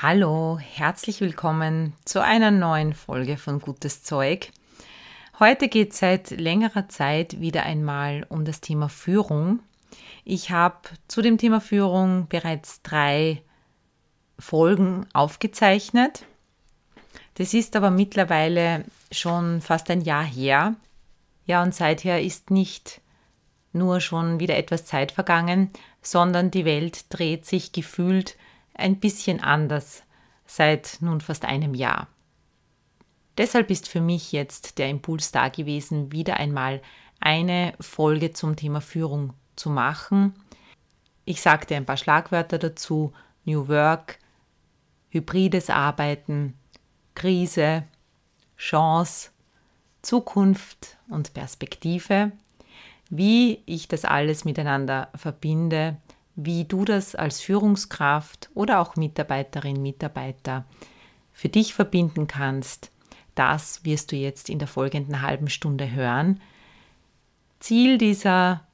Hallo, herzlich willkommen zu einer neuen Folge von Gutes Zeug. Heute geht es seit längerer Zeit wieder einmal um das Thema Führung. Ich habe zu dem Thema Führung bereits drei Folgen aufgezeichnet. Das ist aber mittlerweile schon fast ein Jahr her. Ja, und seither ist nicht nur schon wieder etwas Zeit vergangen, sondern die Welt dreht sich gefühlt ein bisschen anders seit nun fast einem Jahr. Deshalb ist für mich jetzt der Impuls da gewesen, wieder einmal eine Folge zum Thema Führung zu machen. Ich sagte ein paar Schlagwörter dazu: New Work, hybrides Arbeiten, Krise, Chance, Zukunft und Perspektive, wie ich das alles miteinander verbinde, wie du das als Führungskraft oder auch Mitarbeiterin, Mitarbeiter für dich verbinden kannst, das wirst du jetzt in der folgenden halben Stunde hören. Ziel dieser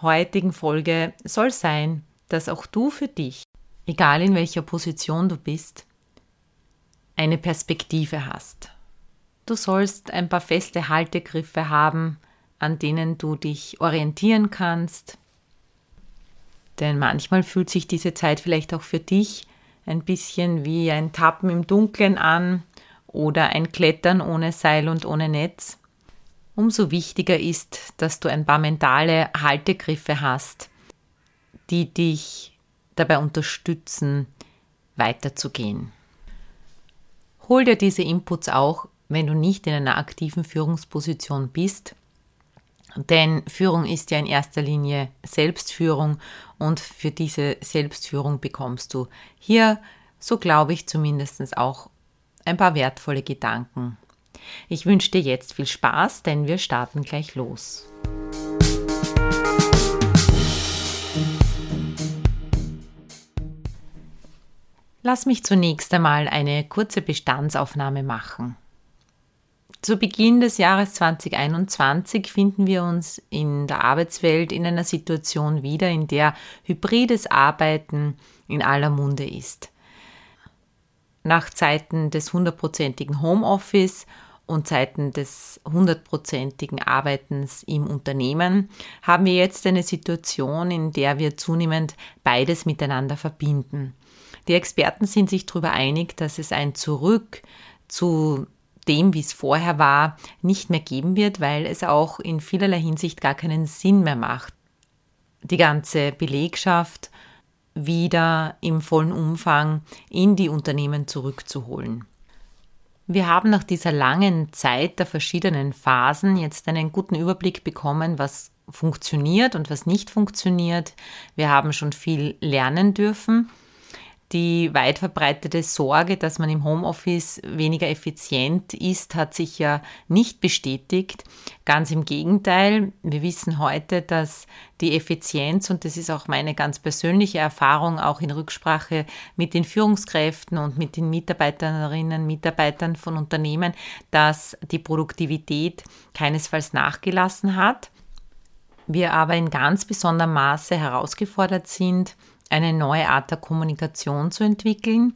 heutigen Folge soll sein, dass auch du für dich, egal in welcher Position du bist, eine Perspektive hast. Du sollst ein paar feste Haltegriffe haben, an denen du dich orientieren kannst, denn manchmal fühlt sich diese Zeit vielleicht auch für dich ein bisschen wie ein Tappen im Dunkeln an oder ein Klettern ohne Seil und ohne Netz. Umso wichtiger ist, dass du ein paar mentale Haltegriffe hast, die dich dabei unterstützen, weiterzugehen. Hol dir diese Inputs auch, wenn du nicht in einer aktiven Führungsposition bist denn Führung ist ja in erster Linie Selbstführung und für diese Selbstführung bekommst du hier, so glaube ich zumindest auch, ein paar wertvolle Gedanken. Ich wünsche dir jetzt viel Spaß, denn wir starten gleich los. Lass mich zunächst einmal eine kurze Bestandsaufnahme machen. Zu Beginn des Jahres 2021 finden wir uns in der Arbeitswelt in einer Situation wieder, in der hybrides Arbeiten in aller Munde ist. Nach Zeiten des hundertprozentigen Homeoffice und Zeiten des hundertprozentigen Arbeitens im Unternehmen haben wir jetzt eine Situation, in der wir zunehmend beides miteinander verbinden. Die Experten sind sich darüber einig, dass es ein Zurück zu dem, wie es vorher war, nicht mehr geben wird, weil es auch in vielerlei Hinsicht gar keinen Sinn mehr macht, die ganze Belegschaft wieder im vollen Umfang in die Unternehmen zurückzuholen. Wir haben nach dieser langen Zeit der verschiedenen Phasen jetzt einen guten Überblick bekommen, was funktioniert und was nicht funktioniert. Wir haben schon viel lernen dürfen die weit verbreitete Sorge, dass man im Homeoffice weniger effizient ist, hat sich ja nicht bestätigt. Ganz im Gegenteil, wir wissen heute, dass die Effizienz, und das ist auch meine ganz persönliche Erfahrung, auch in Rücksprache mit den Führungskräften und mit den Mitarbeiterinnen, Mitarbeitern von Unternehmen, dass die Produktivität keinesfalls nachgelassen hat. Wir aber in ganz besonderem Maße herausgefordert sind, eine neue Art der Kommunikation zu entwickeln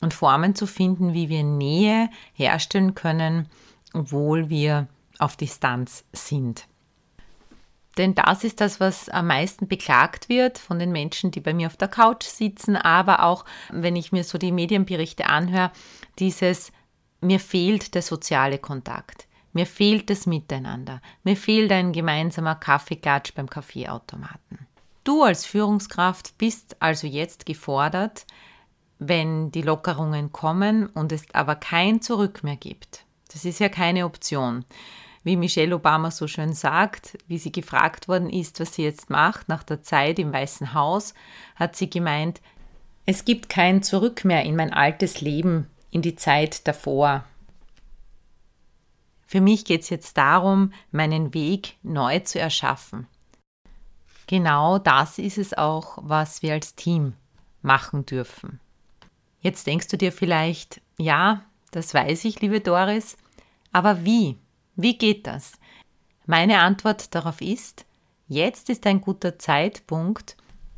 und Formen zu finden, wie wir Nähe herstellen können, obwohl wir auf Distanz sind. Denn das ist das, was am meisten beklagt wird von den Menschen, die bei mir auf der Couch sitzen, aber auch, wenn ich mir so die Medienberichte anhöre, dieses, mir fehlt der soziale Kontakt, mir fehlt das Miteinander, mir fehlt ein gemeinsamer Kaffeeklatsch beim Kaffeeautomaten. Du als Führungskraft bist also jetzt gefordert, wenn die Lockerungen kommen und es aber kein Zurück mehr gibt. Das ist ja keine Option. Wie Michelle Obama so schön sagt, wie sie gefragt worden ist, was sie jetzt macht nach der Zeit im Weißen Haus, hat sie gemeint, Es gibt kein Zurück mehr in mein altes Leben, in die Zeit davor. Für mich geht es jetzt darum, meinen Weg neu zu erschaffen. Genau das ist es auch, was wir als Team machen dürfen. Jetzt denkst du dir vielleicht, ja, das weiß ich, liebe Doris, aber wie? Wie geht das? Meine Antwort darauf ist, jetzt ist ein guter Zeitpunkt,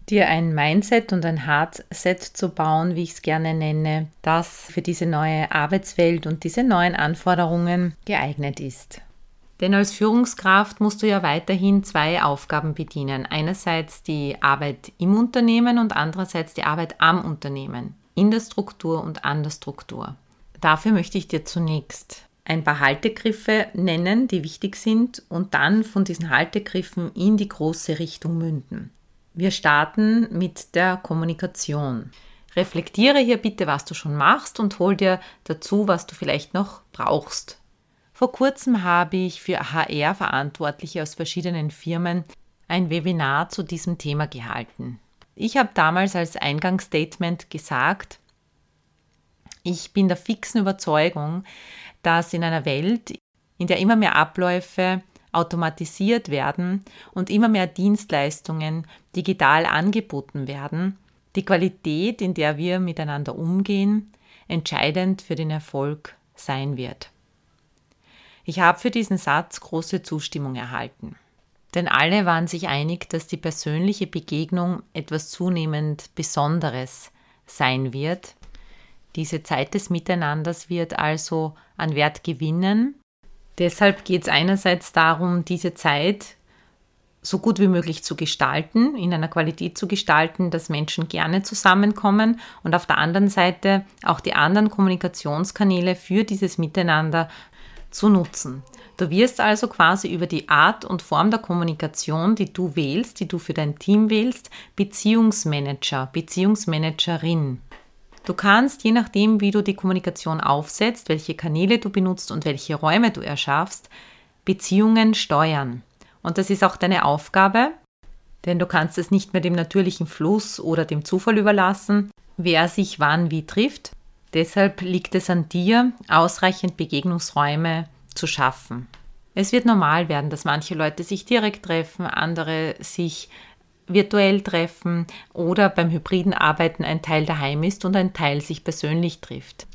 dir ein Mindset und ein Hardset zu bauen, wie ich es gerne nenne, das für diese neue Arbeitswelt und diese neuen Anforderungen geeignet ist. Denn als Führungskraft musst du ja weiterhin zwei Aufgaben bedienen. Einerseits die Arbeit im Unternehmen und andererseits die Arbeit am Unternehmen, in der Struktur und an der Struktur. Dafür möchte ich dir zunächst ein paar Haltegriffe nennen, die wichtig sind und dann von diesen Haltegriffen in die große Richtung münden. Wir starten mit der Kommunikation. Reflektiere hier bitte, was du schon machst und hol dir dazu, was du vielleicht noch brauchst. Vor kurzem habe ich für HR-Verantwortliche aus verschiedenen Firmen ein Webinar zu diesem Thema gehalten. Ich habe damals als Eingangsstatement gesagt, ich bin der fixen Überzeugung, dass in einer Welt, in der immer mehr Abläufe automatisiert werden und immer mehr Dienstleistungen digital angeboten werden, die Qualität, in der wir miteinander umgehen, entscheidend für den Erfolg sein wird. Ich habe für diesen Satz große Zustimmung erhalten. Denn alle waren sich einig, dass die persönliche Begegnung etwas zunehmend Besonderes sein wird. Diese Zeit des Miteinanders wird also an Wert gewinnen Deshalb geht es einerseits darum, diese Zeit so gut wie möglich zu gestalten, in einer Qualität zu gestalten, dass Menschen gerne zusammenkommen und auf der anderen Seite auch die anderen Kommunikationskanäle für dieses Miteinander zu nutzen. Du wirst also quasi über die Art und Form der Kommunikation, die du wählst, die du für dein Team wählst, Beziehungsmanager, Beziehungsmanagerin Du kannst, je nachdem, wie du die Kommunikation aufsetzt, welche Kanäle du benutzt und welche Räume du erschaffst, Beziehungen steuern. Und das ist auch deine Aufgabe, denn du kannst es nicht mehr dem natürlichen Fluss oder dem Zufall überlassen, wer sich wann wie trifft. Deshalb liegt es an dir, ausreichend Begegnungsräume zu schaffen. Es wird normal werden, dass manche Leute sich direkt treffen, andere sich virtuell treffen oder beim hybriden Arbeiten ein Teil daheim ist und ein Teil sich persönlich trifft.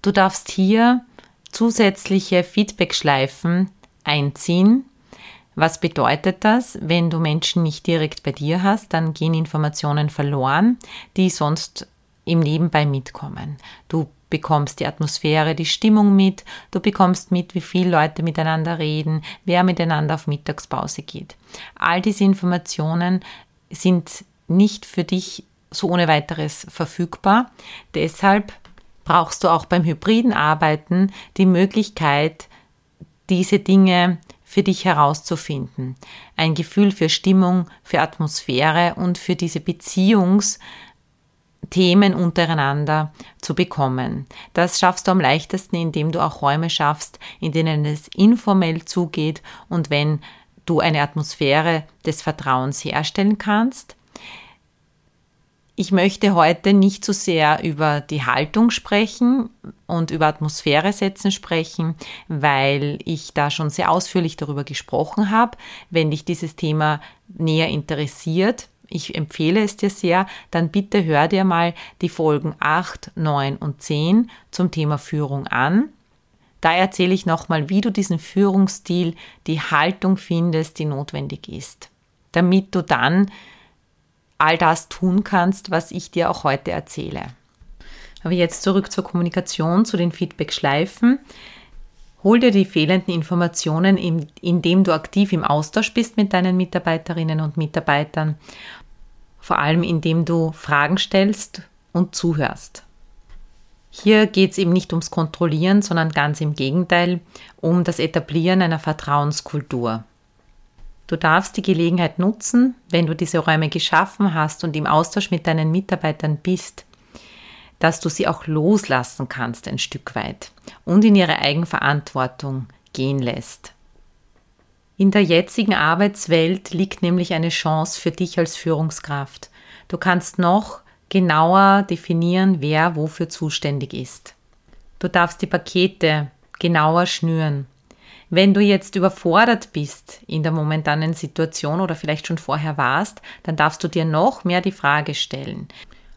Du darfst hier zusätzliche Feedback-Schleifen einziehen. Was bedeutet das? Wenn du Menschen nicht direkt bei dir hast, dann gehen Informationen verloren, die sonst im Nebenbei mitkommen. Du bekommst die Atmosphäre, die Stimmung mit, du bekommst mit, wie viele Leute miteinander reden, wer miteinander auf Mittagspause geht. All diese Informationen sind nicht für dich so ohne weiteres verfügbar. Deshalb brauchst du auch beim hybriden Arbeiten die Möglichkeit, diese Dinge für dich herauszufinden. Ein Gefühl für Stimmung, für Atmosphäre und für diese Beziehungs- Themen untereinander zu bekommen. Das schaffst du am leichtesten, indem du auch Räume schaffst, in denen es informell zugeht und wenn du eine Atmosphäre des Vertrauens herstellen kannst. Ich möchte heute nicht so sehr über die Haltung sprechen und über Atmosphäre setzen sprechen, weil ich da schon sehr ausführlich darüber gesprochen habe. Wenn dich dieses Thema näher interessiert, ich empfehle es dir sehr, dann bitte hör dir mal die Folgen 8, 9 und 10 zum Thema Führung an. Da erzähle ich nochmal, wie du diesen Führungsstil, die Haltung findest, die notwendig ist, damit du dann all das tun kannst, was ich dir auch heute erzähle. Aber jetzt zurück zur Kommunikation, zu den Feedback-Schleifen. Hol dir die fehlenden Informationen, indem du aktiv im Austausch bist mit deinen Mitarbeiterinnen und Mitarbeitern vor allem indem du Fragen stellst und zuhörst. Hier geht es eben nicht ums Kontrollieren, sondern ganz im Gegenteil um das Etablieren einer Vertrauenskultur. Du darfst die Gelegenheit nutzen, wenn du diese Räume geschaffen hast und im Austausch mit deinen Mitarbeitern bist, dass du sie auch loslassen kannst ein Stück weit und in ihre Eigenverantwortung gehen lässt. In der jetzigen Arbeitswelt liegt nämlich eine Chance für dich als Führungskraft. Du kannst noch genauer definieren, wer wofür zuständig ist. Du darfst die Pakete genauer schnüren. Wenn du jetzt überfordert bist in der momentanen Situation oder vielleicht schon vorher warst, dann darfst du dir noch mehr die Frage stellen,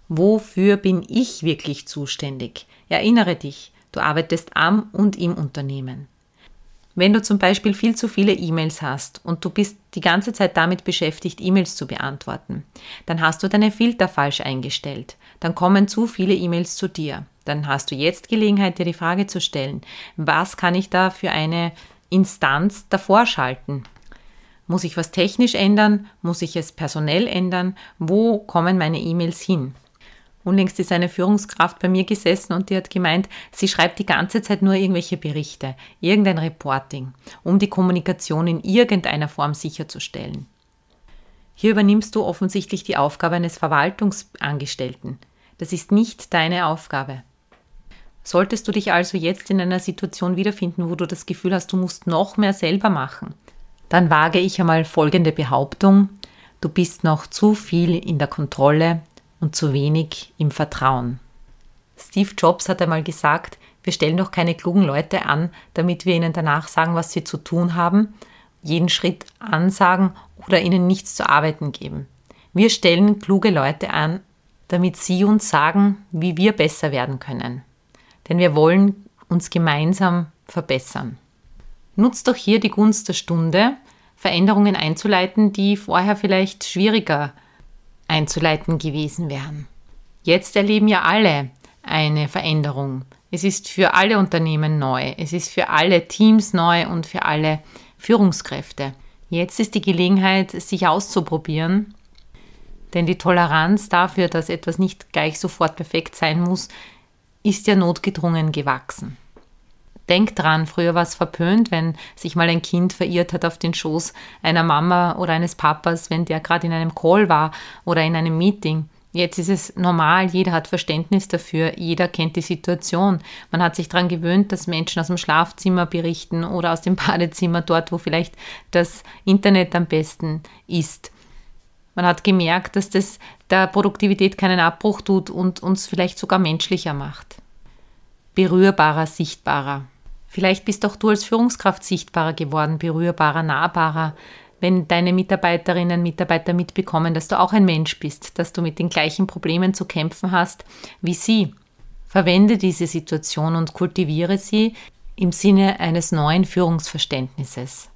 wofür bin ich wirklich zuständig? Erinnere dich, du arbeitest am und im Unternehmen. Wenn du zum Beispiel viel zu viele E-Mails hast und du bist die ganze Zeit damit beschäftigt, E-Mails zu beantworten, dann hast du deine Filter falsch eingestellt. Dann kommen zu viele E-Mails zu dir. Dann hast du jetzt Gelegenheit, dir die Frage zu stellen, was kann ich da für eine Instanz davor schalten? Muss ich was technisch ändern? Muss ich es personell ändern? Wo kommen meine E-Mails hin? Unlängst ist eine Führungskraft bei mir gesessen und die hat gemeint, sie schreibt die ganze Zeit nur irgendwelche Berichte, irgendein Reporting, um die Kommunikation in irgendeiner Form sicherzustellen. Hier übernimmst du offensichtlich die Aufgabe eines Verwaltungsangestellten. Das ist nicht deine Aufgabe. Solltest du dich also jetzt in einer Situation wiederfinden, wo du das Gefühl hast, du musst noch mehr selber machen, dann wage ich einmal folgende Behauptung. Du bist noch zu viel in der Kontrolle und zu wenig im Vertrauen. Steve Jobs hat einmal gesagt, wir stellen doch keine klugen Leute an, damit wir ihnen danach sagen, was sie zu tun haben, jeden Schritt ansagen oder ihnen nichts zu arbeiten geben. Wir stellen kluge Leute an, damit sie uns sagen, wie wir besser werden können. Denn wir wollen uns gemeinsam verbessern. Nutzt doch hier die Gunst der Stunde, Veränderungen einzuleiten, die vorher vielleicht schwieriger einzuleiten gewesen wären. Jetzt erleben ja alle eine Veränderung. Es ist für alle Unternehmen neu, es ist für alle Teams neu und für alle Führungskräfte. Jetzt ist die Gelegenheit, sich auszuprobieren, denn die Toleranz dafür, dass etwas nicht gleich sofort perfekt sein muss, ist ja notgedrungen gewachsen. Denk dran, früher war es verpönt, wenn sich mal ein Kind verirrt hat auf den Schoß einer Mama oder eines Papas, wenn der gerade in einem Call war oder in einem Meeting. Jetzt ist es normal, jeder hat Verständnis dafür, jeder kennt die Situation. Man hat sich daran gewöhnt, dass Menschen aus dem Schlafzimmer berichten oder aus dem Badezimmer, dort, wo vielleicht das Internet am besten ist. Man hat gemerkt, dass das der Produktivität keinen Abbruch tut und uns vielleicht sogar menschlicher macht. Berührbarer, sichtbarer. Vielleicht bist auch du als Führungskraft sichtbarer geworden, berührbarer, nahbarer, wenn deine Mitarbeiterinnen und Mitarbeiter mitbekommen, dass du auch ein Mensch bist, dass du mit den gleichen Problemen zu kämpfen hast wie sie. Verwende diese Situation und kultiviere sie im Sinne eines neuen Führungsverständnisses.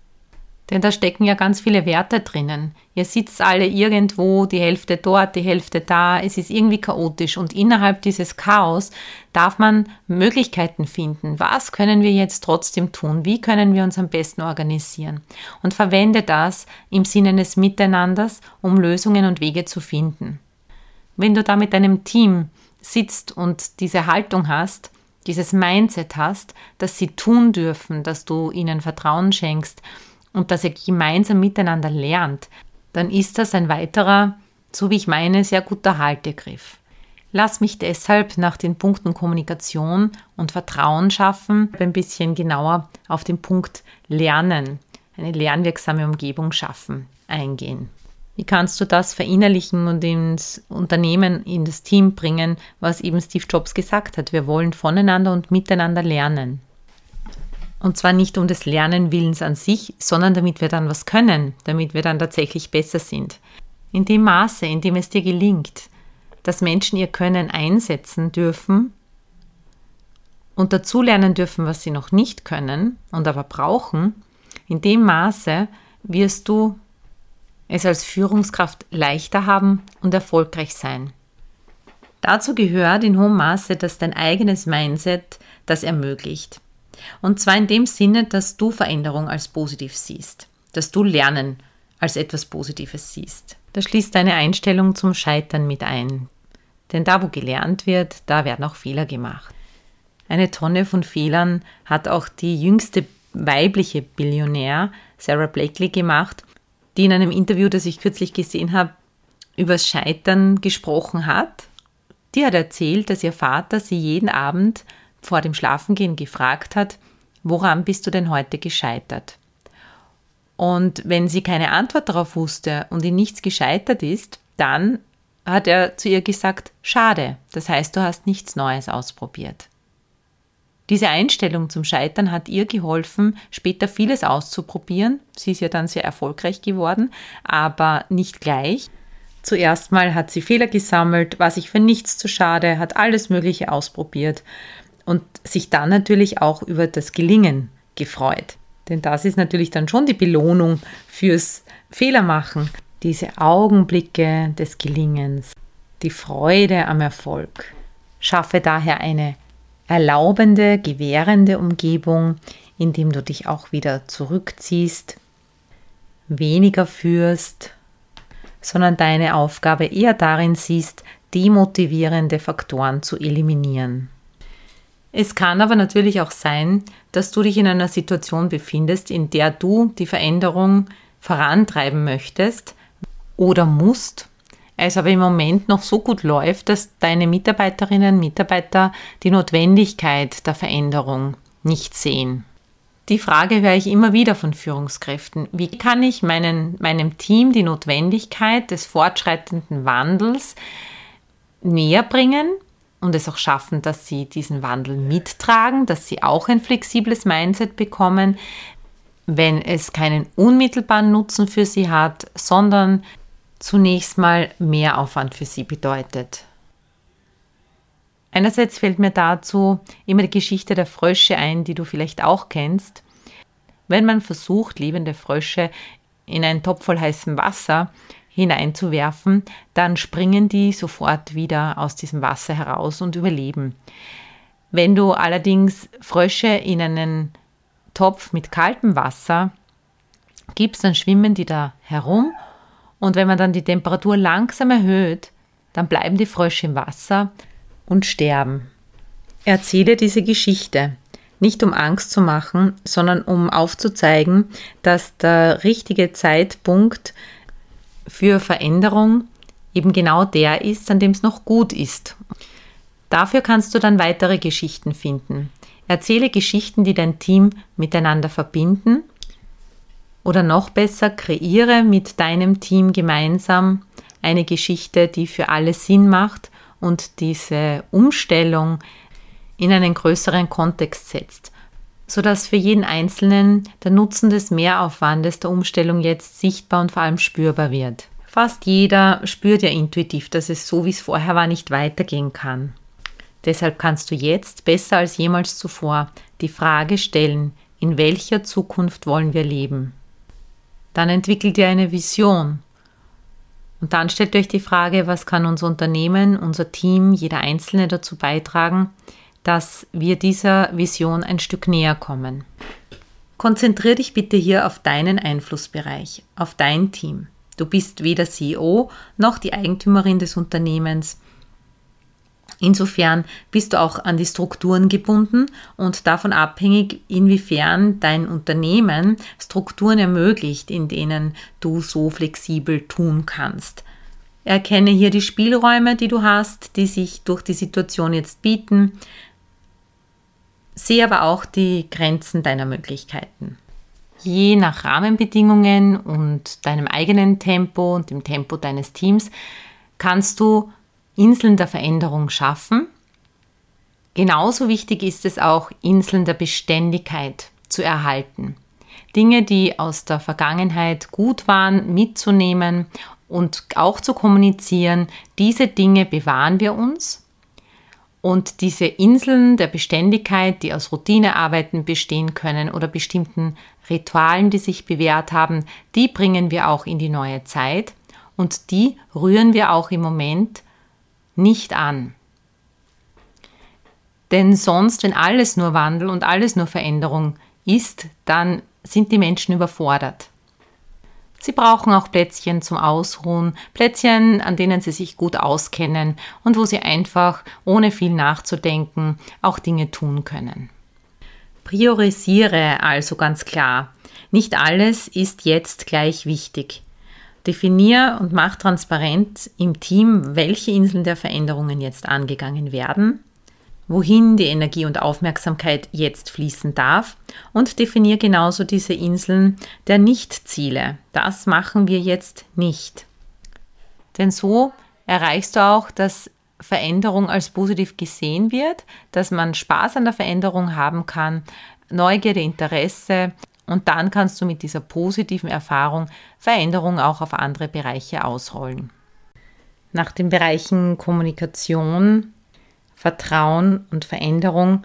Denn da stecken ja ganz viele Werte drinnen. Ihr sitzt alle irgendwo, die Hälfte dort, die Hälfte da. Es ist irgendwie chaotisch. Und innerhalb dieses Chaos darf man Möglichkeiten finden. Was können wir jetzt trotzdem tun? Wie können wir uns am besten organisieren? Und verwende das im Sinne eines Miteinanders, um Lösungen und Wege zu finden. Wenn du da mit deinem Team sitzt und diese Haltung hast, dieses Mindset hast, dass sie tun dürfen, dass du ihnen Vertrauen schenkst, und dass ihr gemeinsam miteinander lernt, dann ist das ein weiterer, so wie ich meine, sehr guter Haltegriff. Lass mich deshalb nach den Punkten Kommunikation und Vertrauen schaffen, ein bisschen genauer auf den Punkt Lernen, eine lernwirksame Umgebung schaffen, eingehen. Wie kannst du das verinnerlichen und ins Unternehmen, in das Team bringen, was eben Steve Jobs gesagt hat? Wir wollen voneinander und miteinander lernen. Und zwar nicht um des Lernenwillens an sich, sondern damit wir dann was können, damit wir dann tatsächlich besser sind. In dem Maße, in dem es dir gelingt, dass Menschen ihr Können einsetzen dürfen und dazulernen dürfen, was sie noch nicht können und aber brauchen, in dem Maße wirst du es als Führungskraft leichter haben und erfolgreich sein. Dazu gehört in hohem Maße, dass dein eigenes Mindset das ermöglicht. Und zwar in dem Sinne, dass du Veränderung als positiv siehst, dass du Lernen als etwas Positives siehst. Das schließt deine Einstellung zum Scheitern mit ein. Denn da, wo gelernt wird, da werden auch Fehler gemacht. Eine Tonne von Fehlern hat auch die jüngste weibliche Billionär Sarah Blakely gemacht, die in einem Interview, das ich kürzlich gesehen habe, übers Scheitern gesprochen hat. Die hat erzählt, dass ihr Vater sie jeden Abend vor dem Schlafengehen gefragt hat, woran bist du denn heute gescheitert? Und wenn sie keine Antwort darauf wusste und in nichts gescheitert ist, dann hat er zu ihr gesagt, schade, das heißt, du hast nichts Neues ausprobiert. Diese Einstellung zum Scheitern hat ihr geholfen, später vieles auszuprobieren. Sie ist ja dann sehr erfolgreich geworden, aber nicht gleich. Zuerst mal hat sie Fehler gesammelt, war sich für nichts zu schade, hat alles Mögliche ausprobiert und sich dann natürlich auch über das Gelingen gefreut. Denn das ist natürlich dann schon die Belohnung fürs Fehlermachen. Diese Augenblicke des Gelingens, die Freude am Erfolg. Schaffe daher eine erlaubende, gewährende Umgebung, indem du dich auch wieder zurückziehst, weniger führst, sondern deine Aufgabe eher darin siehst, demotivierende Faktoren zu eliminieren. Es kann aber natürlich auch sein, dass du dich in einer Situation befindest, in der du die Veränderung vorantreiben möchtest oder musst es aber im Moment noch so gut läuft, dass deine Mitarbeiterinnen und Mitarbeiter die Notwendigkeit der Veränderung nicht sehen. Die Frage höre ich immer wieder von Führungskräften. Wie kann ich meinen, meinem Team die Notwendigkeit des fortschreitenden Wandels näher bringen und es auch schaffen, dass sie diesen Wandel mittragen, dass sie auch ein flexibles Mindset bekommen, wenn es keinen unmittelbaren Nutzen für sie hat, sondern zunächst mal mehr Aufwand für sie bedeutet. Einerseits fällt mir dazu immer die Geschichte der Frösche ein, die du vielleicht auch kennst. Wenn man versucht, lebende Frösche in einen Topf voll heißem Wasser hineinzuwerfen, dann springen die sofort wieder aus diesem Wasser heraus und überleben. Wenn du allerdings Frösche in einen Topf mit kaltem Wasser gibst, dann schwimmen die da herum und wenn man dann die Temperatur langsam erhöht, dann bleiben die Frösche im Wasser und sterben. Erzähle diese Geschichte, nicht um Angst zu machen, sondern um aufzuzeigen, dass der richtige Zeitpunkt für Veränderung eben genau der ist, an dem es noch gut ist. Dafür kannst du dann weitere Geschichten finden. Erzähle Geschichten, die dein Team miteinander verbinden oder noch besser, kreiere mit deinem Team gemeinsam eine Geschichte, die für alle Sinn macht und diese Umstellung in einen größeren Kontext setzt, sodass für jeden Einzelnen der Nutzen des Mehraufwandes der Umstellung jetzt sichtbar und vor allem spürbar wird. Fast jeder spürt ja intuitiv, dass es so wie es vorher war nicht weitergehen kann. Deshalb kannst du jetzt besser als jemals zuvor die Frage stellen, in welcher Zukunft wollen wir leben? Dann entwickelt ihr eine Vision. Und dann stellt euch die Frage, was kann unser Unternehmen, unser Team, jeder Einzelne dazu beitragen, dass wir dieser Vision ein Stück näher kommen. Konzentriere dich bitte hier auf deinen Einflussbereich, auf dein Team. Du bist weder CEO noch die Eigentümerin des Unternehmens. Insofern bist du auch an die Strukturen gebunden und davon abhängig, inwiefern dein Unternehmen Strukturen ermöglicht, in denen du so flexibel tun kannst. Erkenne hier die Spielräume, die du hast, die sich durch die Situation jetzt bieten. Sehe aber auch die Grenzen deiner Möglichkeiten. Je nach Rahmenbedingungen und deinem eigenen Tempo und dem Tempo deines Teams kannst du Inseln der Veränderung schaffen. Genauso wichtig ist es auch, Inseln der Beständigkeit zu erhalten. Dinge, die aus der Vergangenheit gut waren, mitzunehmen und auch zu kommunizieren. Diese Dinge bewahren wir uns. Und diese Inseln der Beständigkeit, die aus Routinearbeiten bestehen können oder bestimmten Ritualen, die sich bewährt haben, die bringen wir auch in die neue Zeit und die rühren wir auch im Moment nicht an. Denn sonst, wenn alles nur Wandel und alles nur Veränderung ist, dann sind die Menschen überfordert. Sie brauchen auch Plätzchen zum Ausruhen, Plätzchen, an denen sie sich gut auskennen und wo sie einfach, ohne viel nachzudenken, auch Dinge tun können. Priorisiere also ganz klar. Nicht alles ist jetzt gleich wichtig. Definier und mach transparent im Team, welche Inseln der Veränderungen jetzt angegangen werden, wohin die Energie und Aufmerksamkeit jetzt fließen darf und definier genauso diese Inseln der Nichtziele. Das machen wir jetzt nicht. Denn so erreichst du auch, dass Veränderung als positiv gesehen wird, dass man Spaß an der Veränderung haben kann, Neugierde, Interesse und dann kannst du mit dieser positiven Erfahrung Veränderung auch auf andere Bereiche ausrollen. Nach den Bereichen Kommunikation, Vertrauen und Veränderung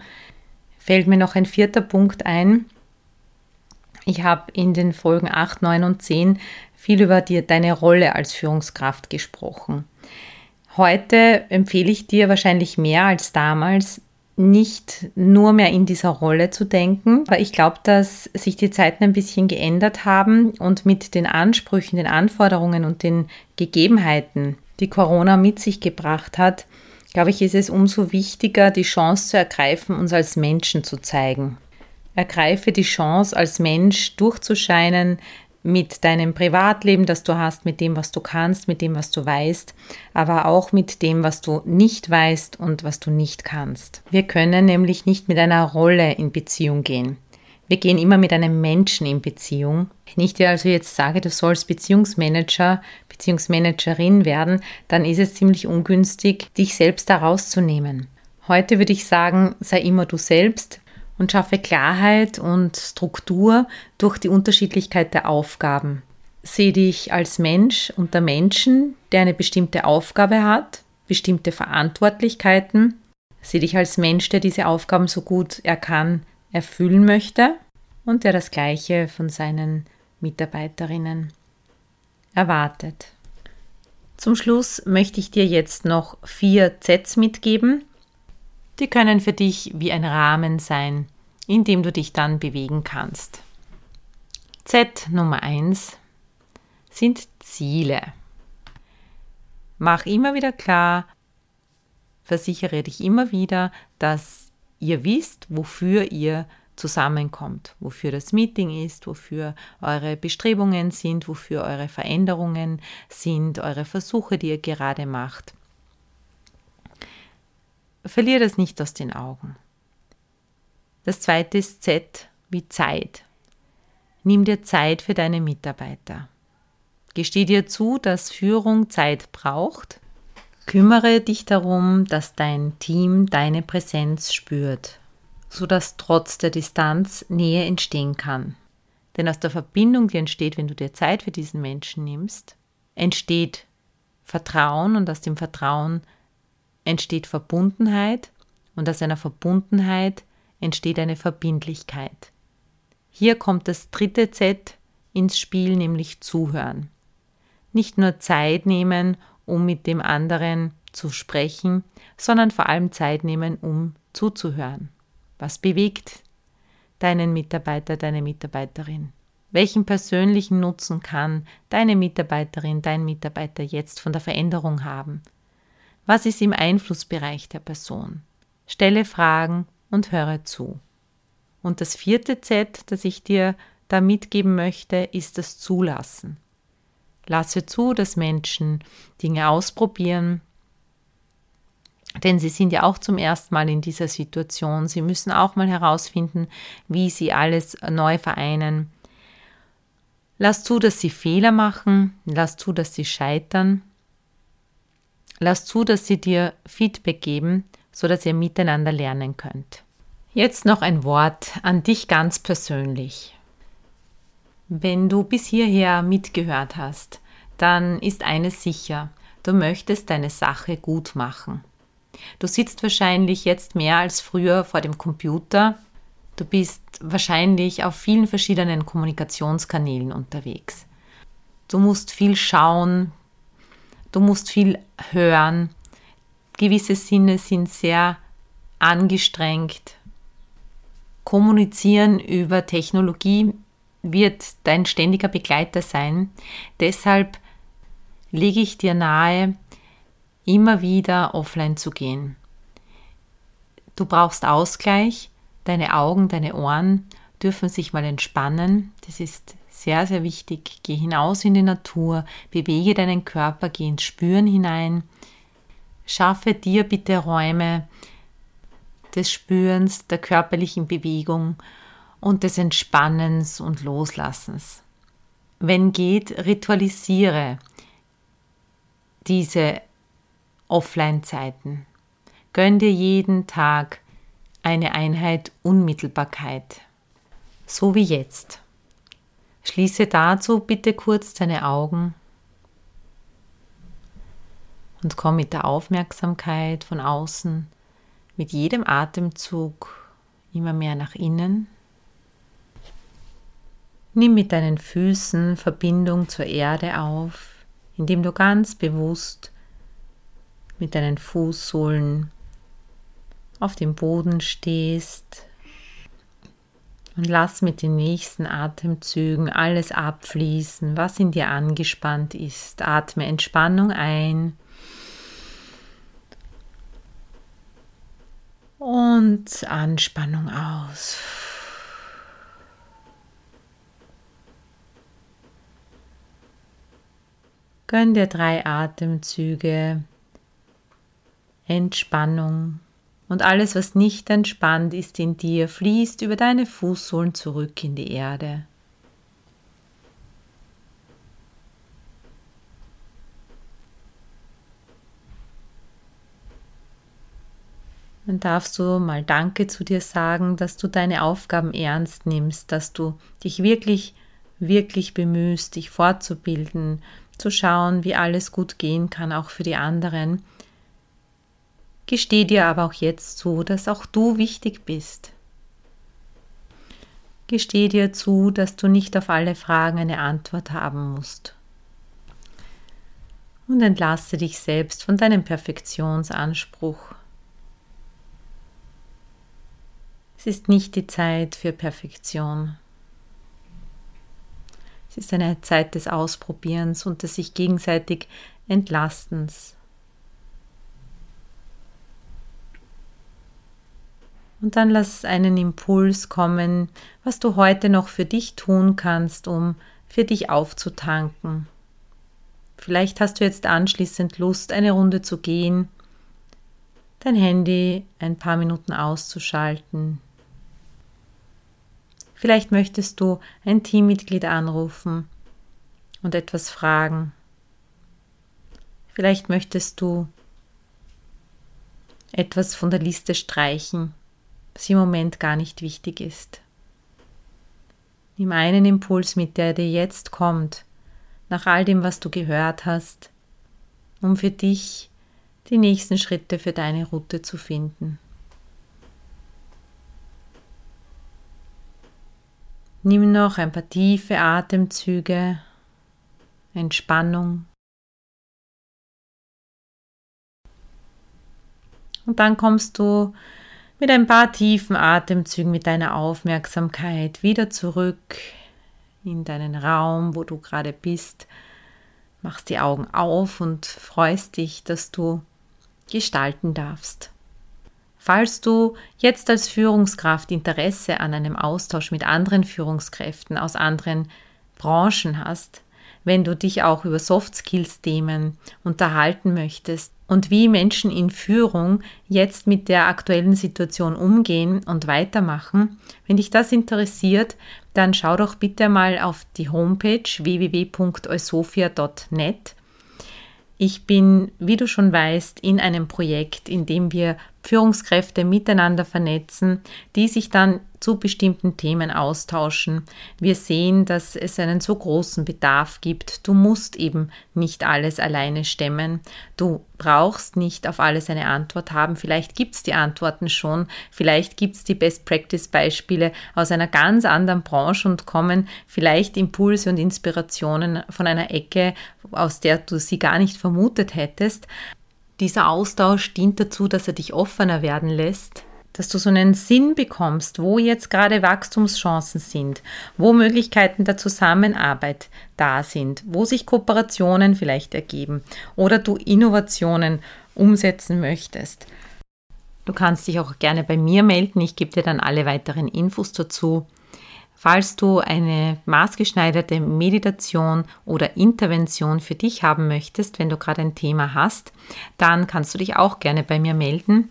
fällt mir noch ein vierter Punkt ein. Ich habe in den Folgen 8, 9 und 10 viel über dir, deine Rolle als Führungskraft gesprochen. Heute empfehle ich dir wahrscheinlich mehr als damals, nicht nur mehr in dieser Rolle zu denken, weil ich glaube, dass sich die Zeiten ein bisschen geändert haben und mit den Ansprüchen, den Anforderungen und den Gegebenheiten, die Corona mit sich gebracht hat, glaube ich, ist es umso wichtiger, die Chance zu ergreifen, uns als Menschen zu zeigen. Ergreife die Chance, als Mensch durchzuscheinen, mit deinem Privatleben, das du hast, mit dem, was du kannst, mit dem, was du weißt, aber auch mit dem, was du nicht weißt und was du nicht kannst. Wir können nämlich nicht mit einer Rolle in Beziehung gehen. Wir gehen immer mit einem Menschen in Beziehung. Wenn ich dir also jetzt sage, du sollst Beziehungsmanager, Beziehungsmanagerin werden, dann ist es ziemlich ungünstig, dich selbst da rauszunehmen. Heute würde ich sagen, sei immer du selbst, und schaffe Klarheit und Struktur durch die Unterschiedlichkeit der Aufgaben. Sehe dich als Mensch unter Menschen, der eine bestimmte Aufgabe hat, bestimmte Verantwortlichkeiten. Sehe dich als Mensch, der diese Aufgaben so gut er kann erfüllen möchte und der das Gleiche von seinen Mitarbeiterinnen erwartet. Zum Schluss möchte ich dir jetzt noch vier Zs mitgeben, die können für dich wie ein Rahmen sein, in dem du dich dann bewegen kannst. Z Nummer 1 sind Ziele. Mach immer wieder klar, versichere dich immer wieder, dass ihr wisst, wofür ihr zusammenkommt, wofür das Meeting ist, wofür eure Bestrebungen sind, wofür eure Veränderungen sind, eure Versuche, die ihr gerade macht. Verlier das nicht aus den Augen. Das zweite ist Z wie Zeit. Nimm dir Zeit für deine Mitarbeiter. Gesteh dir zu, dass Führung Zeit braucht. Kümmere dich darum, dass dein Team deine Präsenz spürt, sodass trotz der Distanz Nähe entstehen kann. Denn aus der Verbindung, die entsteht, wenn du dir Zeit für diesen Menschen nimmst, entsteht Vertrauen und aus dem Vertrauen entsteht Verbundenheit und aus einer Verbundenheit entsteht eine Verbindlichkeit. Hier kommt das dritte Z ins Spiel, nämlich Zuhören. Nicht nur Zeit nehmen, um mit dem anderen zu sprechen, sondern vor allem Zeit nehmen, um zuzuhören. Was bewegt deinen Mitarbeiter, deine Mitarbeiterin? Welchen persönlichen Nutzen kann deine Mitarbeiterin, dein Mitarbeiter jetzt von der Veränderung haben? Was ist im Einflussbereich der Person? Stelle Fragen und höre zu. Und das vierte Z, das ich dir da mitgeben möchte, ist das Zulassen. Lasse zu, dass Menschen Dinge ausprobieren, denn sie sind ja auch zum ersten Mal in dieser Situation. Sie müssen auch mal herausfinden, wie sie alles neu vereinen. Lass zu, dass sie Fehler machen, lass zu, dass sie scheitern Lass zu, dass sie dir Feedback geben, sodass ihr miteinander lernen könnt. Jetzt noch ein Wort an dich ganz persönlich. Wenn du bis hierher mitgehört hast, dann ist eines sicher, du möchtest deine Sache gut machen. Du sitzt wahrscheinlich jetzt mehr als früher vor dem Computer. Du bist wahrscheinlich auf vielen verschiedenen Kommunikationskanälen unterwegs. Du musst viel schauen, Du musst viel hören. Gewisse Sinne sind sehr angestrengt. Kommunizieren über Technologie wird dein ständiger Begleiter sein. Deshalb lege ich dir nahe, immer wieder offline zu gehen. Du brauchst Ausgleich, deine Augen, deine Ohren dürfen sich mal entspannen. Das ist sehr, sehr wichtig. Geh hinaus in die Natur, bewege deinen Körper, geh ins Spüren hinein. Schaffe dir bitte Räume des Spürens, der körperlichen Bewegung und des Entspannens und Loslassens. Wenn geht, ritualisiere diese Offline-Zeiten. Gönn dir jeden Tag eine Einheit Unmittelbarkeit. So wie jetzt. Schließe dazu bitte kurz deine Augen und komm mit der Aufmerksamkeit von außen mit jedem Atemzug immer mehr nach innen. Nimm mit deinen Füßen Verbindung zur Erde auf, indem du ganz bewusst mit deinen Fußsohlen auf dem Boden stehst und lass mit den nächsten Atemzügen alles abfließen, was in dir angespannt ist. Atme Entspannung ein und Anspannung aus. Gönn dir drei Atemzüge Entspannung und alles, was nicht entspannt ist in dir, fließt über deine Fußsohlen zurück in die Erde. Dann darfst du mal Danke zu dir sagen, dass du deine Aufgaben ernst nimmst, dass du dich wirklich, wirklich bemühst, dich fortzubilden, zu schauen, wie alles gut gehen kann, auch für die anderen Gesteh dir aber auch jetzt zu, dass auch du wichtig bist. Gesteh dir zu, dass du nicht auf alle Fragen eine Antwort haben musst. Und entlasse dich selbst von deinem Perfektionsanspruch. Es ist nicht die Zeit für Perfektion. Es ist eine Zeit des Ausprobierens und des sich gegenseitig Entlastens. Und dann lass einen Impuls kommen, was du heute noch für dich tun kannst, um für dich aufzutanken. Vielleicht hast du jetzt anschließend Lust, eine Runde zu gehen, dein Handy ein paar Minuten auszuschalten. Vielleicht möchtest du ein Teammitglied anrufen und etwas fragen. Vielleicht möchtest du etwas von der Liste streichen was im Moment gar nicht wichtig ist. Nimm einen Impuls mit, der dir jetzt kommt, nach all dem, was du gehört hast, um für dich die nächsten Schritte für deine Route zu finden. Nimm noch ein paar tiefe Atemzüge, Entspannung. Und dann kommst du mit ein paar tiefen Atemzügen mit deiner Aufmerksamkeit wieder zurück in deinen Raum, wo du gerade bist. Machst die Augen auf und freust dich, dass du gestalten darfst. Falls du jetzt als Führungskraft Interesse an einem Austausch mit anderen Führungskräften aus anderen Branchen hast, wenn du dich auch über Soft Skills Themen unterhalten möchtest, und wie Menschen in Führung jetzt mit der aktuellen Situation umgehen und weitermachen. Wenn dich das interessiert, dann schau doch bitte mal auf die Homepage www.eusofia.net. Ich bin, wie du schon weißt, in einem Projekt, in dem wir Führungskräfte miteinander vernetzen, die sich dann zu bestimmten Themen austauschen. Wir sehen, dass es einen so großen Bedarf gibt. Du musst eben nicht alles alleine stemmen. Du brauchst nicht auf alles eine Antwort haben. Vielleicht gibt es die Antworten schon. Vielleicht gibt es die Best-Practice-Beispiele aus einer ganz anderen Branche und kommen vielleicht Impulse und Inspirationen von einer Ecke, aus der du sie gar nicht vermutet hättest. Dieser Austausch dient dazu, dass er dich offener werden lässt, dass du so einen Sinn bekommst, wo jetzt gerade Wachstumschancen sind, wo Möglichkeiten der Zusammenarbeit da sind, wo sich Kooperationen vielleicht ergeben oder du Innovationen umsetzen möchtest. Du kannst dich auch gerne bei mir melden, ich gebe dir dann alle weiteren Infos dazu. Falls du eine maßgeschneiderte Meditation oder Intervention für dich haben möchtest, wenn du gerade ein Thema hast, dann kannst du dich auch gerne bei mir melden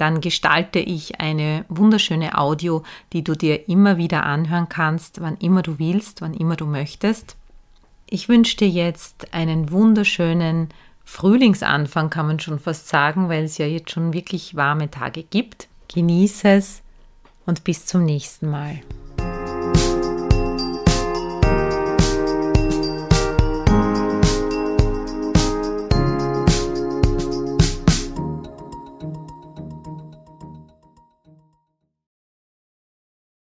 dann gestalte ich eine wunderschöne Audio, die du dir immer wieder anhören kannst, wann immer du willst, wann immer du möchtest. Ich wünsche dir jetzt einen wunderschönen Frühlingsanfang, kann man schon fast sagen, weil es ja jetzt schon wirklich warme Tage gibt. Genieße es und bis zum nächsten Mal.